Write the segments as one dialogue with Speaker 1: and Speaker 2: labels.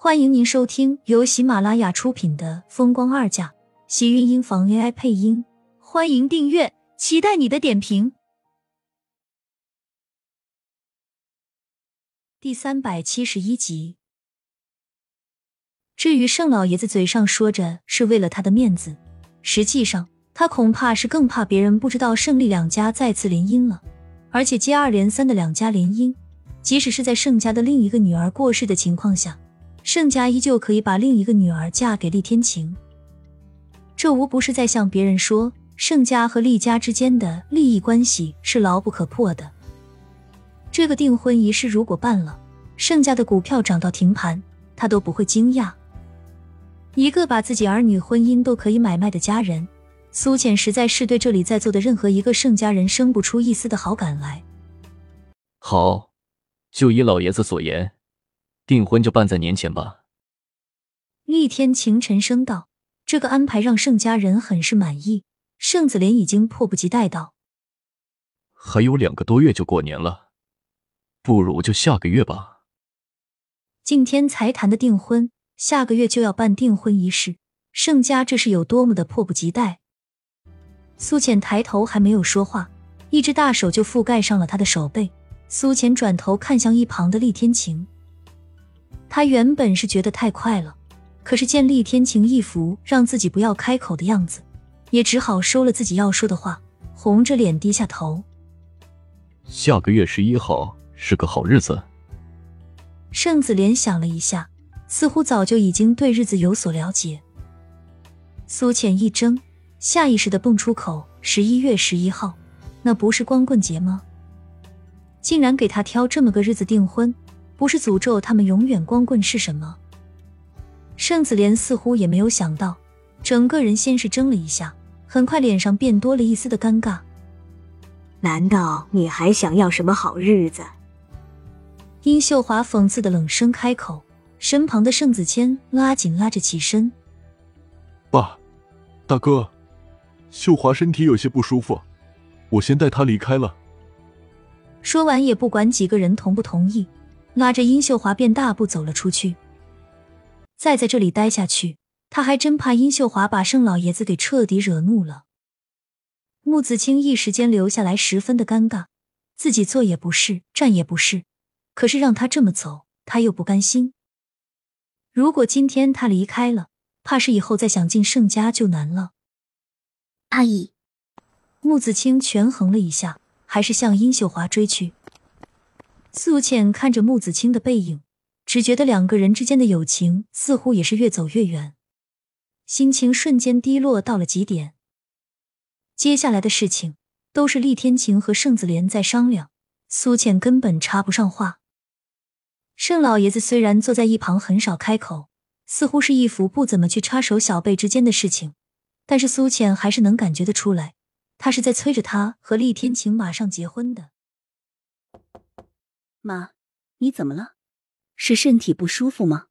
Speaker 1: 欢迎您收听由喜马拉雅出品的《风光二嫁》，喜运音房 AI 配音。欢迎订阅，期待你的点评。第三百七十一集。至于盛老爷子嘴上说着是为了他的面子，实际上他恐怕是更怕别人不知道盛利两家再次联姻了，而且接二连三的两家联姻，即使是在盛家的另一个女儿过世的情况下。盛家依旧可以把另一个女儿嫁给厉天晴，这无不是在向别人说盛家和厉家之间的利益关系是牢不可破的。这个订婚仪式如果办了，盛家的股票涨到停盘，他都不会惊讶。一个把自己儿女婚姻都可以买卖的家人，苏浅实在是对这里在座的任何一个盛家人生不出一丝的好感来。
Speaker 2: 好，就依老爷子所言。订婚就办在年前吧。
Speaker 1: 厉天晴沉声道：“这个安排让盛家人很是满意。”盛子莲已经迫不及待道：“
Speaker 2: 还有两个多月就过年了，不如就下个月吧。”
Speaker 1: 今天才谈的订婚，下个月就要办订婚仪式，盛家这是有多么的迫不及待？苏浅抬头还没有说话，一只大手就覆盖上了他的手背。苏浅转头看向一旁的厉天晴。他原本是觉得太快了，可是见厉天晴一副让自己不要开口的样子，也只好收了自己要说的话，红着脸低下头。
Speaker 2: 下个月十一号是个好日子。
Speaker 1: 盛子莲想了一下，似乎早就已经对日子有所了解。苏浅一怔，下意识的蹦出口：“十一月十一号，那不是光棍节吗？竟然给他挑这么个日子订婚。”不是诅咒他们永远光棍是什么？盛子莲似乎也没有想到，整个人先是怔了一下，很快脸上便多了一丝的尴尬。
Speaker 3: 难道你还想要什么好日子？
Speaker 1: 殷秀华讽刺的冷声开口，身旁的盛子谦拉紧拉着起身：“
Speaker 4: 爸，大哥，秀华身体有些不舒服，我先带她离开了。”
Speaker 1: 说完也不管几个人同不同意。拉着殷秀华便大步走了出去。再在这里待下去，他还真怕殷秀华把盛老爷子给彻底惹怒了。穆子清一时间留下来，十分的尴尬，自己坐也不是，站也不是，可是让他这么走，他又不甘心。如果今天他离开了，怕是以后再想进盛家就难了。
Speaker 3: 阿姨，
Speaker 1: 穆子清权衡了一下，还是向殷秀华追去。苏浅看着穆子清的背影，只觉得两个人之间的友情似乎也是越走越远，心情瞬间低落到了极点。接下来的事情都是厉天晴和盛子莲在商量，苏倩根本插不上话。盛老爷子虽然坐在一旁很少开口，似乎是一副不怎么去插手小辈之间的事情，但是苏倩还是能感觉得出来，他是在催着他和厉天晴马上结婚的。
Speaker 3: 妈，你怎么了？是身体不舒服吗？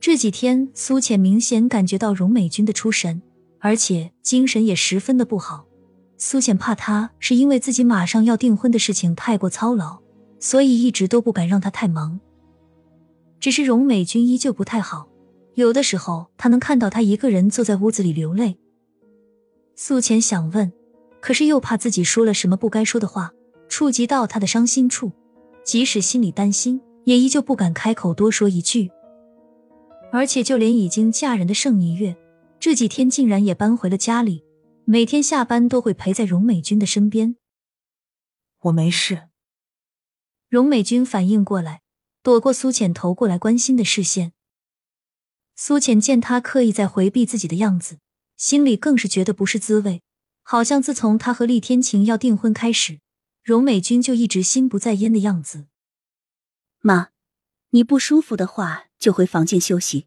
Speaker 1: 这几天苏浅明显感觉到荣美君的出神，而且精神也十分的不好。苏浅怕他是因为自己马上要订婚的事情太过操劳，所以一直都不敢让他太忙。只是荣美君依旧不太好，有的时候他能看到她一个人坐在屋子里流泪。苏浅想问，可是又怕自己说了什么不该说的话，触及到他的伤心处。即使心里担心，也依旧不敢开口多说一句。而且，就连已经嫁人的盛霓月，这几天竟然也搬回了家里，每天下班都会陪在荣美君的身边。
Speaker 5: 我没事。
Speaker 1: 荣美君反应过来，躲过苏浅投过来关心的视线。苏浅见他刻意在回避自己的样子，心里更是觉得不是滋味，好像自从他和厉天晴要订婚开始。荣美君就一直心不在焉的样子。
Speaker 3: 妈，你不舒服的话就回房间休息，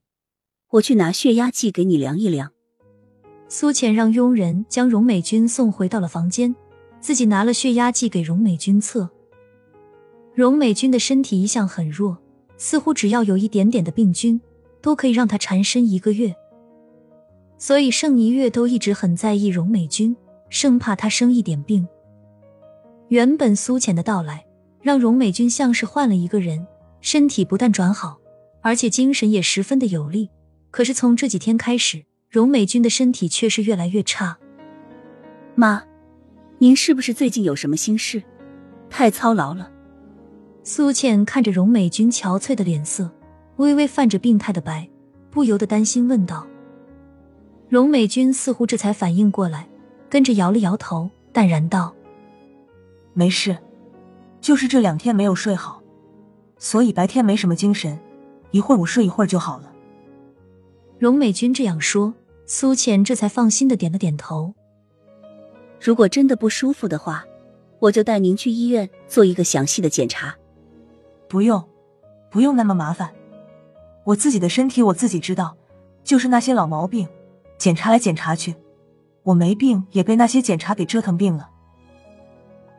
Speaker 3: 我去拿血压计给你量一量。
Speaker 1: 苏浅让佣人将荣美君送回到了房间，自己拿了血压计给荣美君测。荣美君的身体一向很弱，似乎只要有一点点的病菌，都可以让她缠身一个月。所以盛一月都一直很在意荣美君，生怕她生一点病。原本苏浅的到来，让荣美君像是换了一个人，身体不但转好，而且精神也十分的有力。可是从这几天开始，荣美君的身体却是越来越差。
Speaker 3: 妈，您是不是最近有什么心事？太操劳了。
Speaker 1: 苏倩看着荣美君憔悴的脸色，微微泛着病态的白，不由得担心问道。荣美君似乎这才反应过来，跟着摇了摇头，淡然道：“
Speaker 5: 没事，就是这两天没有睡好，所以白天没什么精神，一会儿我睡一会儿就好了。”
Speaker 1: 荣美君这样说，苏浅这才放心的点了点头。
Speaker 3: 如果真的不舒服的话，我就带您去医院做一个详细的检查。
Speaker 5: 不用，不用那么麻烦，我自己的身体我自己知道，就是那些老毛病。检查来检查去，我没病也被那些检查给折腾病了。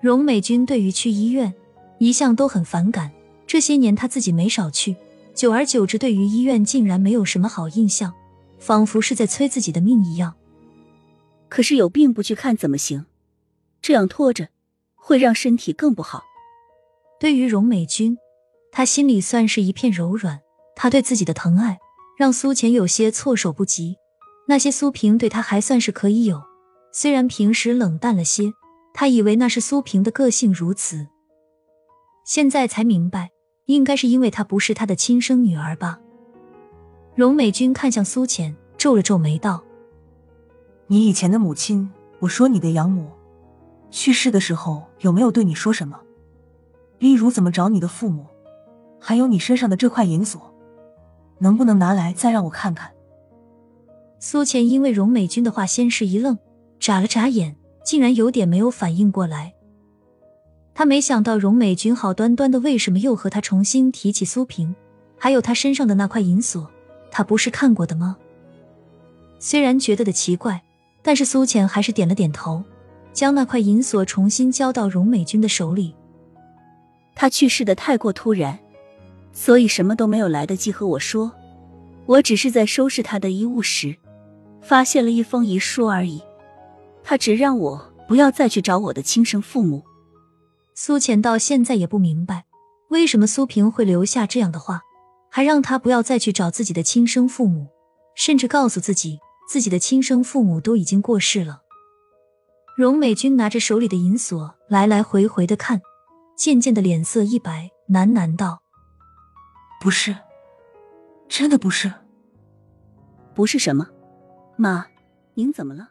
Speaker 1: 荣美君对于去医院一向都很反感，这些年她自己没少去，久而久之，对于医院竟然没有什么好印象，仿佛是在催自己的命一样。
Speaker 3: 可是有病不去看怎么行？这样拖着会让身体更不好。
Speaker 1: 对于荣美君，她心里算是一片柔软，她对自己的疼爱让苏浅有些措手不及。那些苏萍对他还算是可以有，虽然平时冷淡了些，他以为那是苏萍的个性如此。现在才明白，应该是因为她不是他的亲生女儿吧。荣美君看向苏浅，皱了皱眉道：“
Speaker 5: 你以前的母亲，我说你的养母，去世的时候有没有对你说什么？例如怎么找你的父母？还有你身上的这块银锁，能不能拿来再让我看看？”
Speaker 1: 苏浅因为荣美君的话，先是一愣，眨了眨眼，竟然有点没有反应过来。他没想到荣美君好端端的，为什么又和他重新提起苏萍，还有他身上的那块银锁，他不是看过的吗？虽然觉得的奇怪，但是苏浅还是点了点头，将那块银锁重新交到荣美君的手里。
Speaker 3: 他去世的太过突然，所以什么都没有来得及和我说，我只是在收拾他的衣物时。发现了一封遗书而已，他只让我不要再去找我的亲生父母。
Speaker 1: 苏浅到现在也不明白，为什么苏萍会留下这样的话，还让他不要再去找自己的亲生父母，甚至告诉自己自己的亲生父母都已经过世了。荣美君拿着手里的银锁，来来回回的看，渐渐的脸色一白，喃喃道：“
Speaker 5: 不是，真的不是，
Speaker 3: 不是什么。”妈，您怎么了？